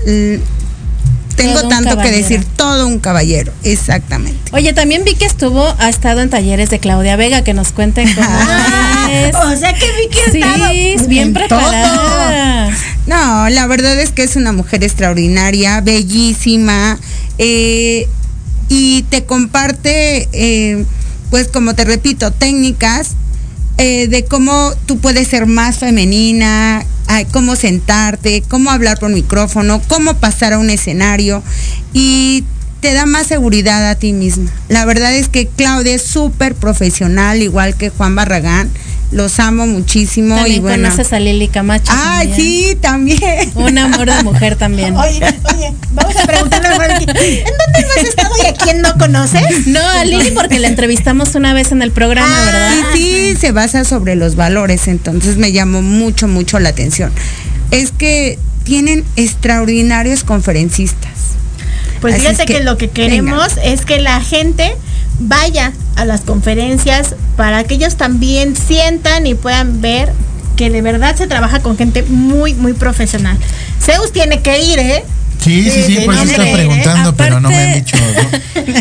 tengo tanto que decir, todo un caballero, exactamente. Oye, también vi que estuvo, ha estado en talleres de Claudia Vega, que nos cuenten [LAUGHS] cómo es. O sea que Vicky Sí, estaba es bien en preparada. No, la verdad es que es una mujer extraordinaria, bellísima, eh, y te comparte, eh, pues como te repito, técnicas eh, de cómo tú puedes ser más femenina, ay, cómo sentarte, cómo hablar por micrófono, cómo pasar a un escenario y te da más seguridad a ti misma. La verdad es que Claudia es súper profesional, igual que Juan Barragán. Los amo muchísimo También y bueno. conoces a Lili Camacho. Ay, también. sí, también. Un amor de mujer también. Oye, oye, vamos a preguntarle mejor a Vicky, ¿En dónde no has estado y a quién no conoces? No, a Lili porque la entrevistamos una vez en el programa, Ah, ¿verdad? Y sí, se basa sobre los valores, entonces me llamó mucho, mucho la atención. Es que tienen extraordinarios conferencistas. Pues Así fíjate es que, que, lo que queremos es que la gente vaya a las conferencias para que ellos también sientan y puedan ver que de verdad se trabaja con gente muy, muy profesional. Zeus tiene que ir, ¿eh? Sí, sí, sí, Sí, por eso me está diré. preguntando, pero no me han dicho.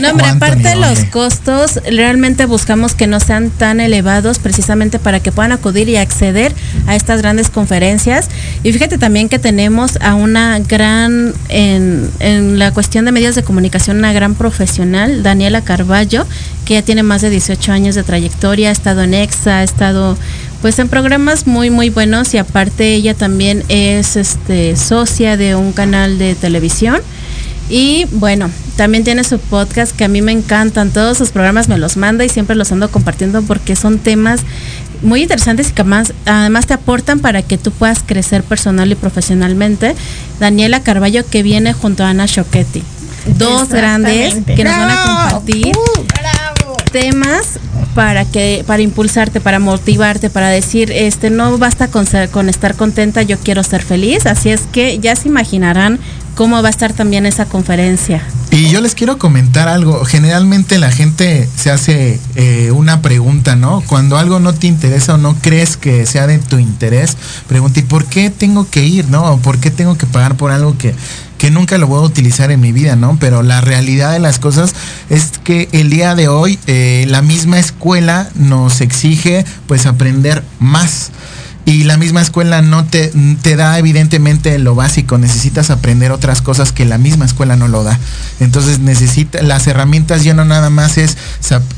No, [LAUGHS] hombre, aparte de los costos, realmente buscamos que no sean tan elevados precisamente para que puedan acudir y acceder a estas grandes conferencias. Y fíjate también que tenemos a una gran, en, en la cuestión de medios de comunicación, una gran profesional, Daniela Carballo, que ya tiene más de 18 años de trayectoria, ha estado en EXA, ha estado pues en programas muy muy buenos y aparte ella también es este socia de un canal de televisión y bueno, también tiene su podcast que a mí me encantan. Todos sus programas me los manda y siempre los ando compartiendo porque son temas muy interesantes y que además, además te aportan para que tú puedas crecer personal y profesionalmente. Daniela Carballo que viene junto a Ana Choquetti. Dos grandes que nos van a compartir ¡Bravo! Temas para que para impulsarte, para motivarte, para decir, este no basta con ser, con estar contenta, yo quiero ser feliz, así es que ya se imaginarán cómo va a estar también esa conferencia. Y yo les quiero comentar algo. Generalmente la gente se hace eh, una pregunta, ¿no? Cuando algo no te interesa o no crees que sea de tu interés, pregunta, ¿y por qué tengo que ir, no? ¿O por qué tengo que pagar por algo que, que nunca lo voy a utilizar en mi vida, ¿no? Pero la realidad de las cosas es que el día de hoy eh, la misma escuela nos exige pues aprender más. y la misma escuela no te, te da evidentemente lo básico, necesitas aprender otras cosas que la misma escuela no lo da. Entonces necesita, las herramientas ya no nada más es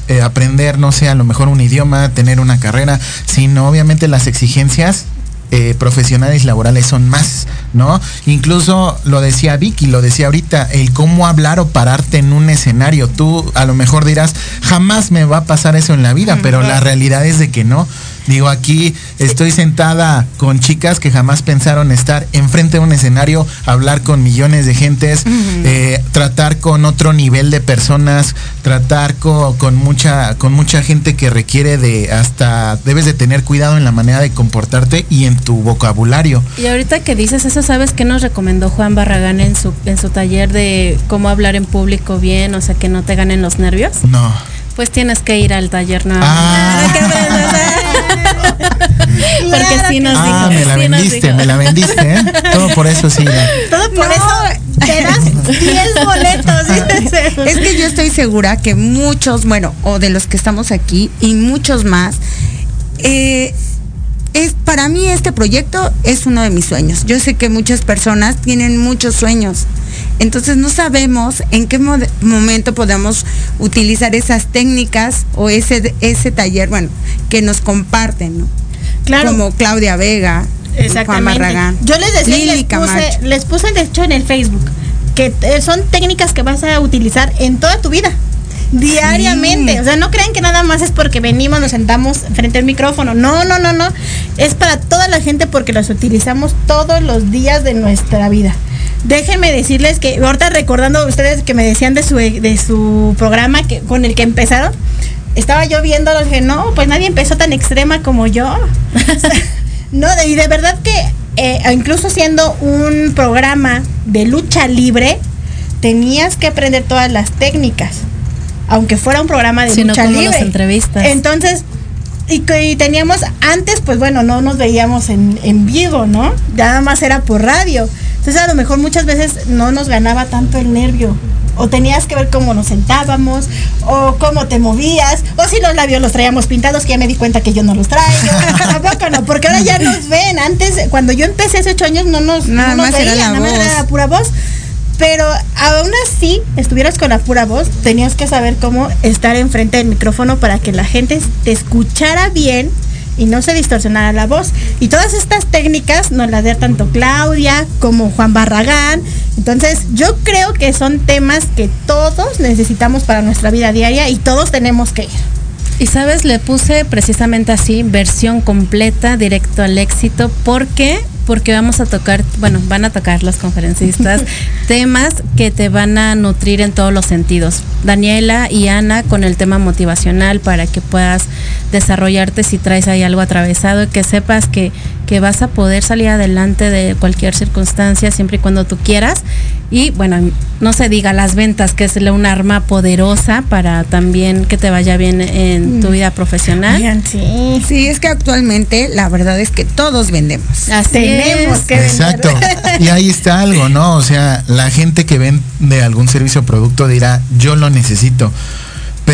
eh, aprender, no sé, a lo mejor un idioma, tener una carrera, sino obviamente las exigencias eh, profesionales laborales son más, ¿no? Incluso lo decía Vicky, lo decía ahorita, el cómo hablar o pararte en un escenario. Tú a lo mejor dirás, jamás me va a pasar eso en la vida, pero la realidad es de que no. Digo, aquí estoy sentada con chicas que jamás pensaron estar enfrente de un escenario, hablar con millones de gentes, eh, tratar con otro nivel de personas, tratar co- con, mucha, con mucha gente que requiere de hasta, debes de tener cuidado en la manera de comportarte y en tu vocabulario. Y ahorita que dices eso, ¿sabes qué nos recomendó Juan Barragán en su, en su taller de cómo hablar en público bien, o sea, que no te ganen los nervios? No. Pues tienes que ir al taller no. Ah. [LAUGHS] [LAUGHS] Porque sí nos Ah, dijo. me la sí vendiste, me la vendiste, ¿eh? Todo por eso sí. Todo por eso te das 10 boletos. [LAUGHS] dice. Es que yo estoy segura que muchos, bueno, o de los que estamos aquí y muchos más, eh, es para mí este proyecto es uno de mis sueños. Yo sé que muchas personas tienen muchos sueños. Entonces no sabemos en qué momento podemos utilizar esas técnicas o ese, ese taller, bueno, que nos comparten, ¿no? Claro. Como Claudia Vega, Juan. Barragán. Yo les decía, Lili les Camacho. puse, les puse de hecho en el Facebook que son técnicas que vas a utilizar en toda tu vida. Diariamente, o sea, no crean que nada más es porque venimos, nos sentamos frente al micrófono. No, no, no, no. Es para toda la gente porque las utilizamos todos los días de nuestra vida. Déjenme decirles que ahorita recordando ustedes que me decían de su de su programa que con el que empezaron, estaba yo viendo, dije, no, pues nadie empezó tan extrema como yo. [LAUGHS] no, y de verdad que eh, incluso siendo un programa de lucha libre, tenías que aprender todas las técnicas, aunque fuera un programa de no lucha como libre. las entrevistas. Entonces, y, que- y teníamos, antes, pues bueno, no nos veíamos en, en vivo, ¿no? Nada más era por radio. Entonces, a lo mejor muchas veces no nos ganaba tanto el nervio. O tenías que ver cómo nos sentábamos, o cómo te movías, o si los labios los traíamos pintados, que ya me di cuenta que yo no los traigo. [LAUGHS] [LAUGHS] Tampoco no, porque ahora ya nos ven. Antes, cuando yo empecé hace ocho años, no nos, Nada no nos más era veían, la nada más voz. era la pura voz. Pero aún así, estuvieras con la pura voz, tenías que saber cómo estar enfrente del micrófono para que la gente te escuchara bien y no se distorsionara la voz. Y todas estas técnicas nos las da tanto Claudia como Juan Barragán. Entonces, yo creo que son temas que todos necesitamos para nuestra vida diaria y todos tenemos que ir. Y sabes, le puse precisamente así, versión completa, directo al éxito, porque porque vamos a tocar, bueno, van a tocar los conferencistas [LAUGHS] temas que te van a nutrir en todos los sentidos. Daniela y Ana con el tema motivacional para que puedas desarrollarte si traes ahí algo atravesado y que sepas que, que vas a poder salir adelante de cualquier circunstancia siempre y cuando tú quieras. Y bueno, no se diga las ventas, que es la- un arma poderosa para también que te vaya bien en tu vida profesional. Oigan, sí. Sí, es que actualmente la verdad es que todos vendemos. Así Tenemos es. que vender. Exacto. Y ahí está algo, ¿no? O sea, la gente que vende algún servicio o producto dirá, yo lo necesito.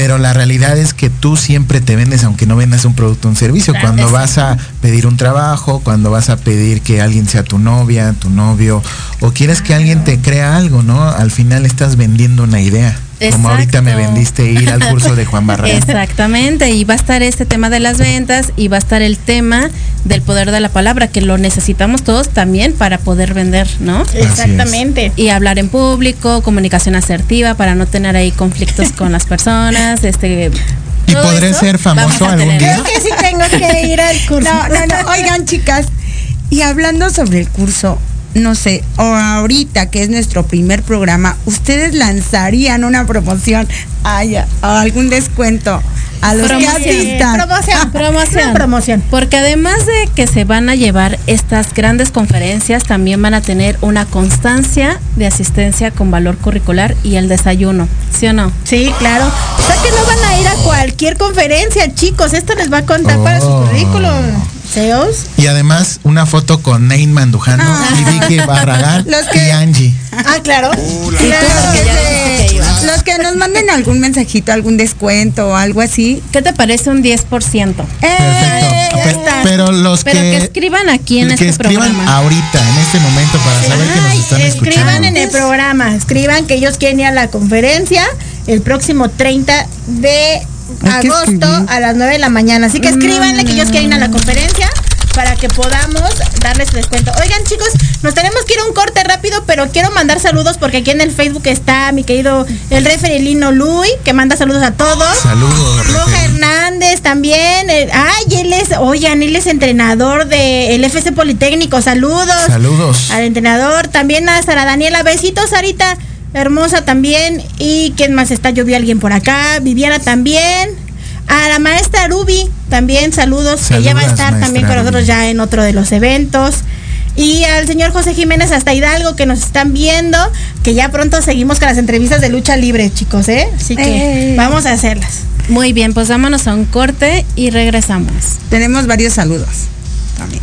Pero la realidad es que tú siempre te vendes aunque no vendas un producto o un servicio. Claro, cuando vas a pedir un trabajo, cuando vas a pedir que alguien sea tu novia, tu novio, o quieres que alguien te crea algo, ¿no? Al final estás vendiendo una idea. Como ahorita me vendiste ir al curso de Juan Barragán. Exactamente, y va a estar este tema de las ventas y va a estar el tema del poder de la palabra, que lo necesitamos todos también para poder vender, ¿no? Exactamente. Y hablar en público, comunicación asertiva para no tener ahí conflictos [LAUGHS] con las personas, este ¿Y podré eso ser famoso algún día? Creo que sí tengo que ir al curso. No, no, no. [LAUGHS] Oigan, chicas, y hablando sobre el curso, no sé, o ahorita que es nuestro primer programa, ¿ustedes lanzarían una promoción, ay, algún descuento a los que Promoción. asistan? Promoción. [LAUGHS] Promoción. Una promoción. Porque además de que se van a llevar estas grandes conferencias, también van a tener una constancia de asistencia con valor curricular y el desayuno, ¿sí o no? Sí, claro. O sea que no van a ir a cualquier conferencia, chicos. Esto les va a contar para su Oh. currículum. ¿Seos? Y además una foto con Nein Mandujano y Vicky Barragán Los que- y Angie. Ah, claro. Que ibas. los que nos manden algún mensajito, algún descuento o algo así. ¿Qué te parece un 10%? Eh, Pe- pero los Pero que que, escriban aquí en que este escriban programa. ahorita, en este momento, para saber que nos están escriban escuchando. en el programa, escriban que ellos quieren ir a la conferencia el próximo 30 de agosto a las 9 de la mañana. Así que escríbanle que ellos quieren ir a la conferencia para que podamos darles descuento. Oigan, chicos, nos tenemos que ir a un corte rápido, pero quiero mandar saludos porque aquí en el Facebook está mi querido el referelino Luis, que manda saludos a todos. Saludos, Roja. Hernández también. eh, ay, él es, oigan, él es entrenador del FC Politécnico. Saludos. Saludos. Al entrenador. También a Sara Daniela. Besitos, Sarita. Hermosa también. ¿Y quién más está? Yo vi a alguien por acá. Viviana también. A la maestra Ruby también saludos. que ella va a estar también con nosotros Ruby. ya en otro de los eventos. Y al señor José Jiménez hasta Hidalgo que nos están viendo, que ya pronto seguimos con las entrevistas de lucha libre, chicos, ¿eh? Así que Eh. vamos a hacerlas. Muy bien, pues vámonos a un corte y regresamos. Tenemos varios saludos también.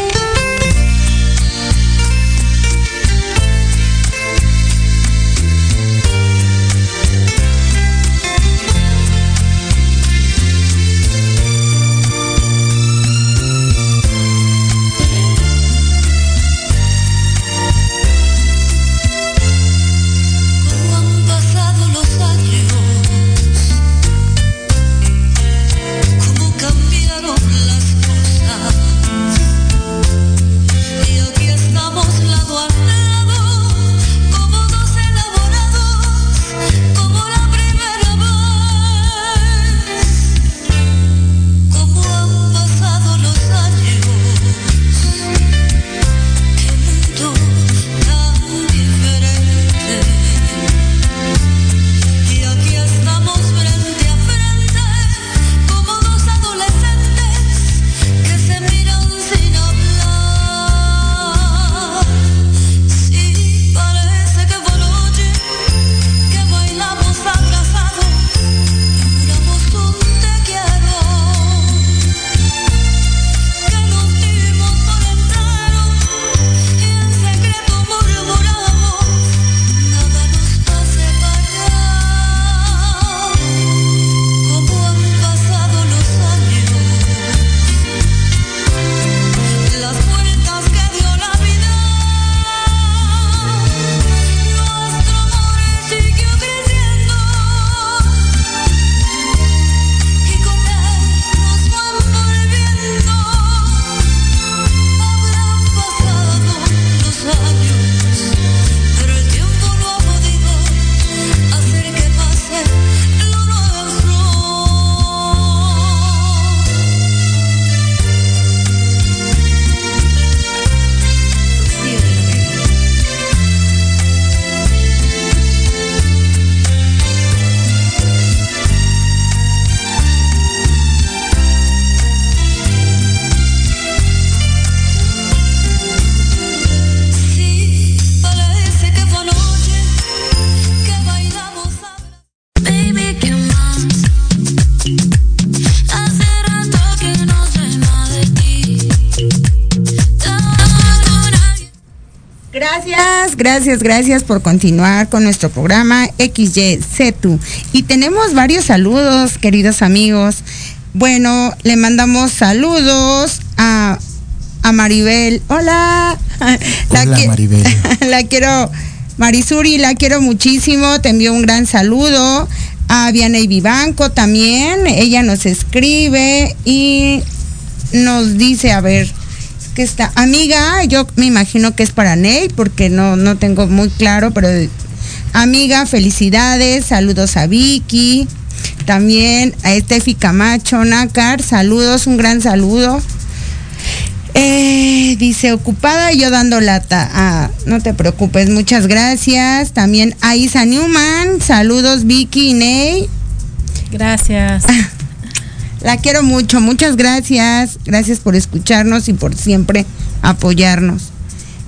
Gracias, gracias, por continuar con nuestro programa XYZ. Y tenemos varios saludos, queridos amigos. Bueno, le mandamos saludos a, a Maribel. Hola. La Hola, qui- Maribel. [LAUGHS] la quiero, Marisuri, la quiero muchísimo. Te envío un gran saludo. A Vianey Vivanco también. Ella nos escribe y nos dice, a ver, que está amiga, yo me imagino que es para Ney, porque no, no tengo muy claro, pero amiga, felicidades, saludos a Vicky, también a Estefi Camacho, Nácar, saludos, un gran saludo. Eh, dice ocupada yo dando lata. Ah, no te preocupes, muchas gracias. También a Isa Newman, saludos Vicky y Ney. Gracias. [LAUGHS] La quiero mucho, muchas gracias. Gracias por escucharnos y por siempre apoyarnos.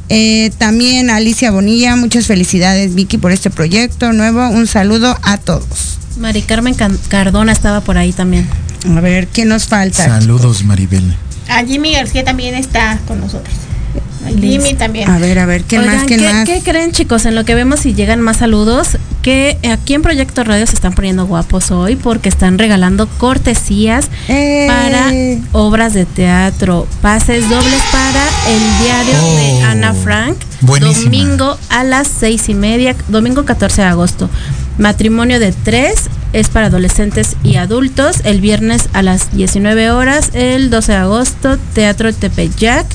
Eh, también Alicia Bonilla, muchas felicidades Vicky por este proyecto nuevo. Un saludo a todos. Mari Carmen Cardona estaba por ahí también. A ver, ¿qué nos falta? Saludos, Maribel. A Jimmy García también está con nosotros. A Jimmy también. A ver, a ver, ¿qué Oigan, más? ¿Qué ¿qué, más? qué creen chicos? En lo que vemos si llegan más saludos, que aquí en Proyecto Radio se están poniendo guapos hoy porque están regalando cortesías Eh. para obras de teatro, pases dobles para el diario de Oh, Ana Frank, buenísima. domingo a las seis y media, domingo 14 de agosto. Matrimonio de tres es para adolescentes y adultos, el viernes a las 19 horas, el 12 de agosto, Teatro Tepeyac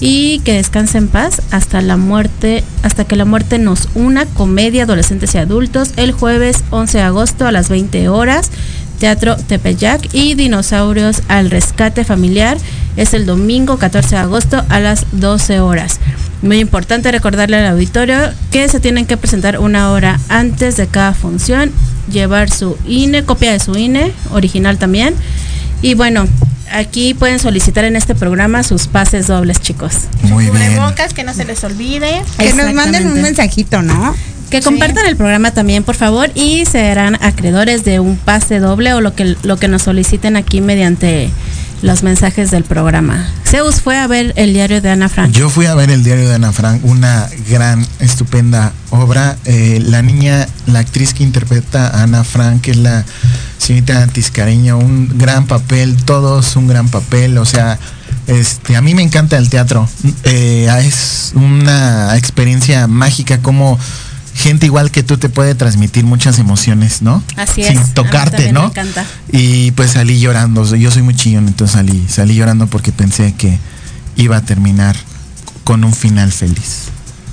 y que descanse en paz hasta la muerte, hasta que la muerte nos una, comedia adolescentes y adultos, el jueves 11 de agosto a las 20 horas, Teatro Tepeyac y Dinosaurios al Rescate Familiar es el domingo 14 de agosto a las 12 horas. Muy importante recordarle al auditorio que se tienen que presentar una hora antes de cada función, llevar su INE, copia de su INE, original también. Y bueno, aquí pueden solicitar en este programa sus pases dobles, chicos. Muy bien. Cubrebocas, que no se les olvide. Que nos manden un mensajito, ¿no? Que compartan el programa también, por favor, y serán acreedores de un pase doble o lo que, lo que nos soliciten aquí mediante los mensajes del programa. Zeus fue a ver el diario de Ana Frank. Yo fui a ver el diario de Ana Frank, una gran, estupenda obra. Eh, la niña, la actriz que interpreta a Ana Frank es la señorita Tiscareño, un gran papel, todos un gran papel, o sea, este, a mí me encanta el teatro. Eh, es una experiencia mágica como gente igual que tú te puede transmitir muchas emociones, ¿no? Así es. Sin A mí tocarte, ¿no? Me encanta. Y pues salí llorando. Yo soy muy chillón, entonces salí, salí llorando porque pensé que iba a terminar con un final feliz.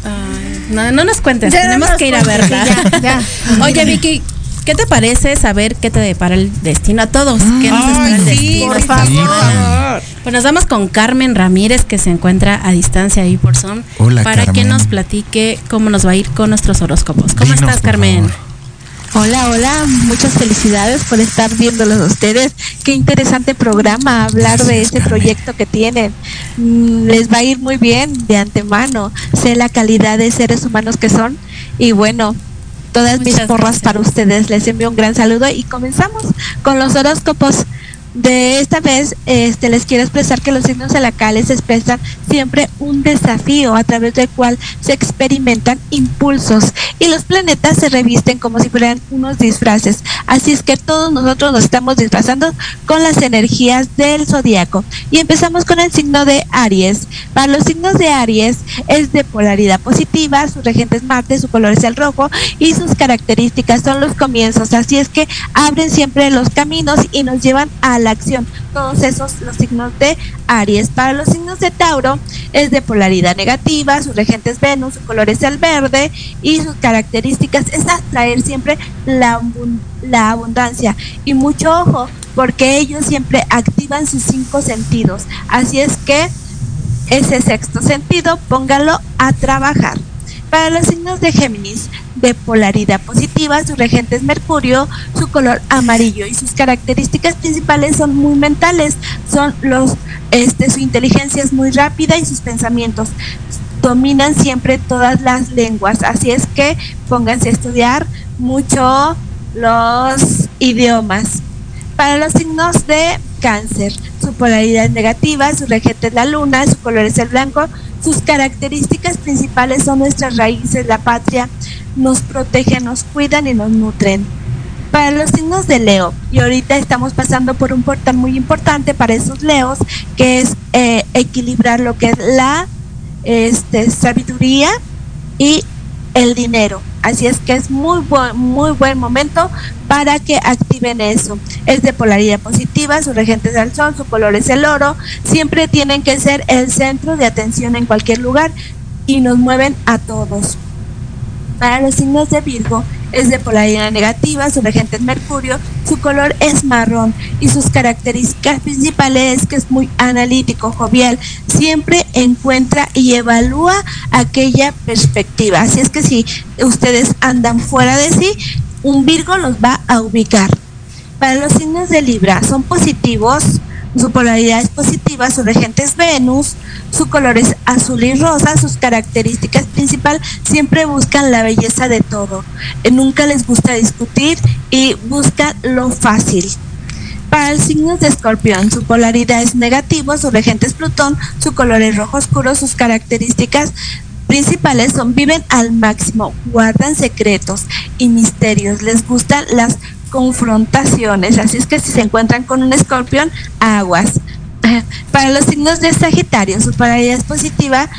Ay, no, no nos cuentes, Ya no tenemos nos que ir a verla. ya, ya. [LAUGHS] Oye, Vicky, ¿qué te parece saber qué te depara el destino a todos? ¿Qué nos Ay, espera el sí, destino por favor. Pues nos vamos con Carmen Ramírez, que se encuentra a distancia ahí por Zoom, Hola, para que nos platique cómo nos va a ir con nuestros horóscopos. ¿Cómo Dinos, estás, Carmen? favor. Hola, hola, muchas felicidades por estar viéndolos a ustedes. Qué interesante programa hablar de este proyecto que tienen. Mm, Les va a ir muy bien de antemano. Sé la calidad de seres humanos que son y bueno, todas mis porras para ustedes. Les envío un gran saludo y comenzamos con los horóscopos. De esta vez este, les quiero expresar que los signos celacales expresan siempre un desafío a través del cual se experimentan impulsos y los planetas se revisten como si fueran unos disfraces. Así es que todos nosotros nos estamos disfrazando con las energías del zodiaco. Y empezamos con el signo de Aries. Para los signos de Aries es de polaridad positiva, su regente es Marte, su color es el rojo y sus características son los comienzos. Así es que abren siempre los caminos y nos llevan a la acción. Todos esos los signos de Aries. Para los signos de Tauro es de polaridad negativa, su regente es Venus, su color es el verde y sus características es atraer siempre la, la abundancia. Y mucho ojo, porque ellos siempre activan sus cinco sentidos. Así es que ese sexto sentido, póngalo a trabajar. Para los signos de Géminis, de polaridad positiva, su regente es Mercurio, su color amarillo y sus características principales son muy mentales, son los, este, su inteligencia es muy rápida y sus pensamientos dominan siempre todas las lenguas, así es que pónganse a estudiar mucho los idiomas. Para los signos de cáncer, su polaridad es negativa, su regente es la luna, su color es el blanco, sus características principales son nuestras raíces, la patria, nos protegen, nos cuidan y nos nutren. Para los signos de Leo, y ahorita estamos pasando por un portal muy importante para esos Leos, que es eh, equilibrar lo que es la este, sabiduría y el dinero. Así es que es muy buen, muy buen momento para que activen eso. Es de polaridad positiva, su regente es el sol, su color es el oro. Siempre tienen que ser el centro de atención en cualquier lugar y nos mueven a todos. Para los signos de Virgo es de polaridad negativa, su regente es Mercurio, su color es marrón y sus características principales es que es muy analítico, jovial, siempre encuentra y evalúa aquella perspectiva. Así es que si ustedes andan fuera de sí, un Virgo los va a ubicar. Para los signos de Libra son positivos, su polaridad es positiva, su regente es Venus, su color es azul y rosa, sus características principales siempre buscan la belleza de todo. Eh, Nunca les gusta discutir y buscan lo fácil. Para el signo de Escorpión, su polaridad es negativo, su regente es Plutón, su color es rojo oscuro, sus características principales son viven al máximo, guardan secretos y misterios, les gustan las confrontaciones, así es que si se encuentran con un escorpión, aguas. [LAUGHS] Para los signos de Sagitario, su polaridad es positiva,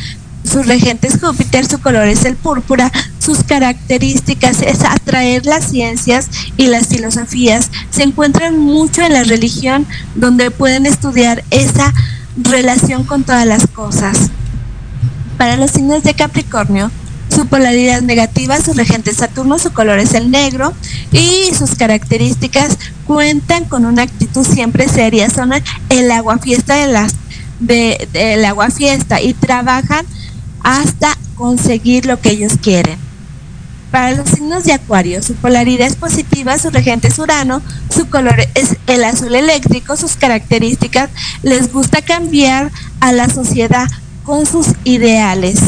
su regente es Júpiter, su color es el púrpura, sus características es atraer las ciencias y las filosofías. Se encuentran mucho en la religión donde pueden estudiar esa relación con todas las cosas. Para los signos de Capricornio, su polaridad negativa, su regente Saturno, su color es el negro y sus características cuentan con una actitud siempre seria, son el aguafiesta de las de, del aguafiesta y trabajan hasta conseguir lo que ellos quieren. Para los signos de Acuario, su polaridad es positiva, su regente es Urano, su color es el azul eléctrico, sus características les gusta cambiar a la sociedad con sus ideales.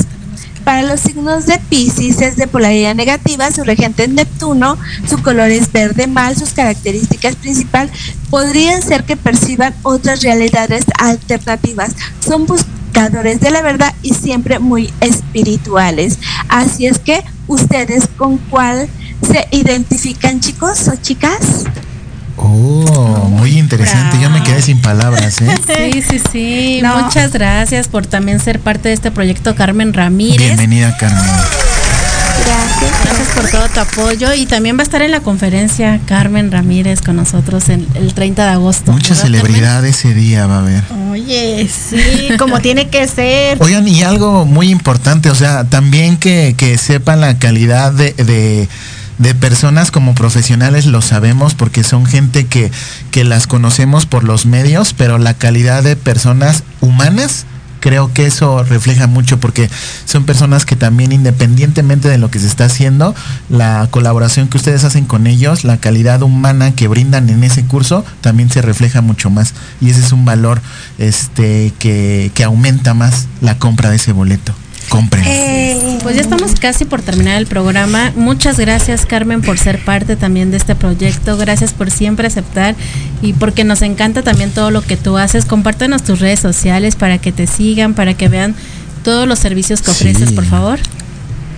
Para los signos de Pisces es de polaridad negativa, su regente es Neptuno, su color es verde mal, sus características principales podrían ser que perciban otras realidades alternativas. Son buscadores de la verdad y siempre muy espirituales. Así es que ustedes con cuál se identifican chicos o chicas? Oh, muy interesante. Yo me quedé sin palabras, ¿eh? [LAUGHS] Sí, sí, sí. No. Muchas gracias por también ser parte de este proyecto, Carmen Ramírez. Bienvenida, Carmen. Gracias. Gracias por todo tu apoyo y también va a estar en la conferencia Carmen Ramírez con nosotros en el 30 de agosto. Mucha ¿verdad, celebridad ese día va a haber. Oye, sí, [LAUGHS] como tiene que ser. Oigan, y algo muy importante, o sea, también que, que sepan la calidad de, de, de personas como profesionales, lo sabemos porque son gente que, que las conocemos por los medios, pero la calidad de personas humanas, creo que eso refleja mucho porque son personas que también independientemente de lo que se está haciendo, la colaboración que ustedes hacen con ellos, la calidad humana que brindan en ese curso, también se refleja mucho más. Y ese es un valor este que, que aumenta más la compra de ese boleto. Compren. Pues ya estamos casi por terminar el programa. Muchas gracias Carmen por ser parte también de este proyecto. Gracias por siempre aceptar y porque nos encanta también todo lo que tú haces. Compártenos tus redes sociales para que te sigan, para que vean todos los servicios que ofreces, Sí. por favor.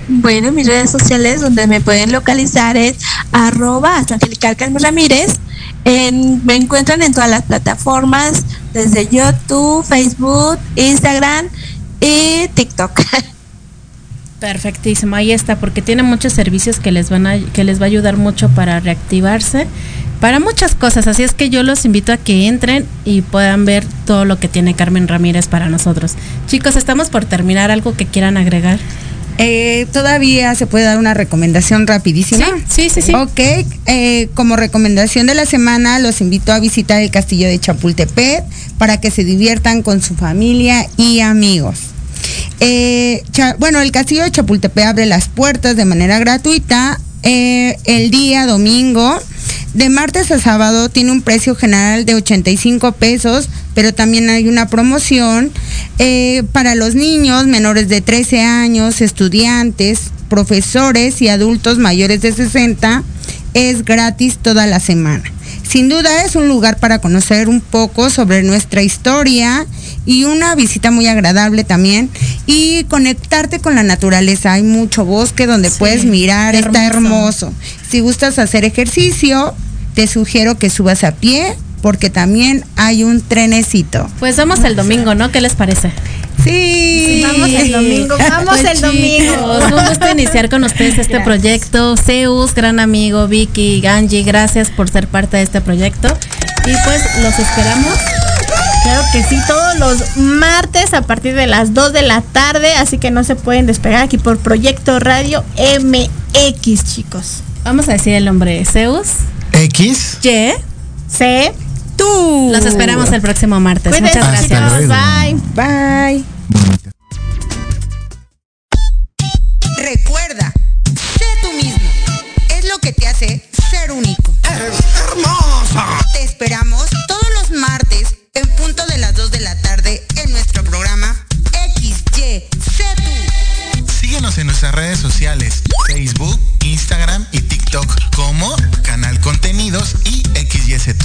Bueno, mis redes sociales donde me pueden localizar es arroba hasta Angelical Carmen Ramírez. En- me encuentran en todas las plataformas, desde YouTube, Facebook, Instagram y TikTok. [LAUGHS] Perfectísimo, ahí está, porque tiene muchos servicios que les van a, que les va a ayudar mucho para reactivarse, para muchas cosas. Así es que yo los invito a que entren y puedan ver todo lo que tiene Carmen Ramírez para nosotros. Chicos, estamos por terminar algo que quieran agregar. Eh, todavía se puede dar una recomendación rapidísima. Sí, sí, sí, sí. Ok, eh, como recomendación de la semana, los invito a visitar el castillo de Chapultepec para que se diviertan con su familia y amigos. Eh, bueno, el castillo de Chapultepec abre las puertas de manera gratuita el día domingo. De martes a sábado tiene un precio general de 85 pesos, pero también hay una promoción eh, para los niños menores de 13 años, estudiantes, profesores y adultos mayores de 60. Es gratis toda la semana. Sin duda es un lugar para conocer un poco sobre nuestra historia y una visita muy agradable también y conectarte con la naturaleza. Hay mucho bosque donde Sí, puedes mirar, está hermoso. Si gustas hacer ejercicio, te sugiero que subas a pie porque también hay un trenecito. Pues vamos el domingo, ¿no? ¿Qué les parece? Sí, Vamos el domingo, [LAUGHS] vamos Pues, el domingo. [LAUGHS] chicos, un gusto iniciar con ustedes este Gracias. proyecto. Zeus, gran amigo, Vicky, Ganji, gracias por ser parte de este proyecto. Y pues los esperamos. Claro que sí, todos los martes a partir de las 2 de la tarde, así que no se pueden despegar aquí por Proyecto Radio MX, chicos. Vamos a decir el nombre Zeus. X. Ye. C tú. Los esperamos el próximo martes. Muchas gracias. Bye. Bye. Recuerda, sé tú mismo. Es lo que te hace ser único. Eres hermosa. Te esperamos todos los martes en punto de las 2 de la tarde en nuestro programa XY. Sé tú. Síguenos en nuestras redes sociales, Facebook, Instagram y TikTok como Canal Contenidos y XYZ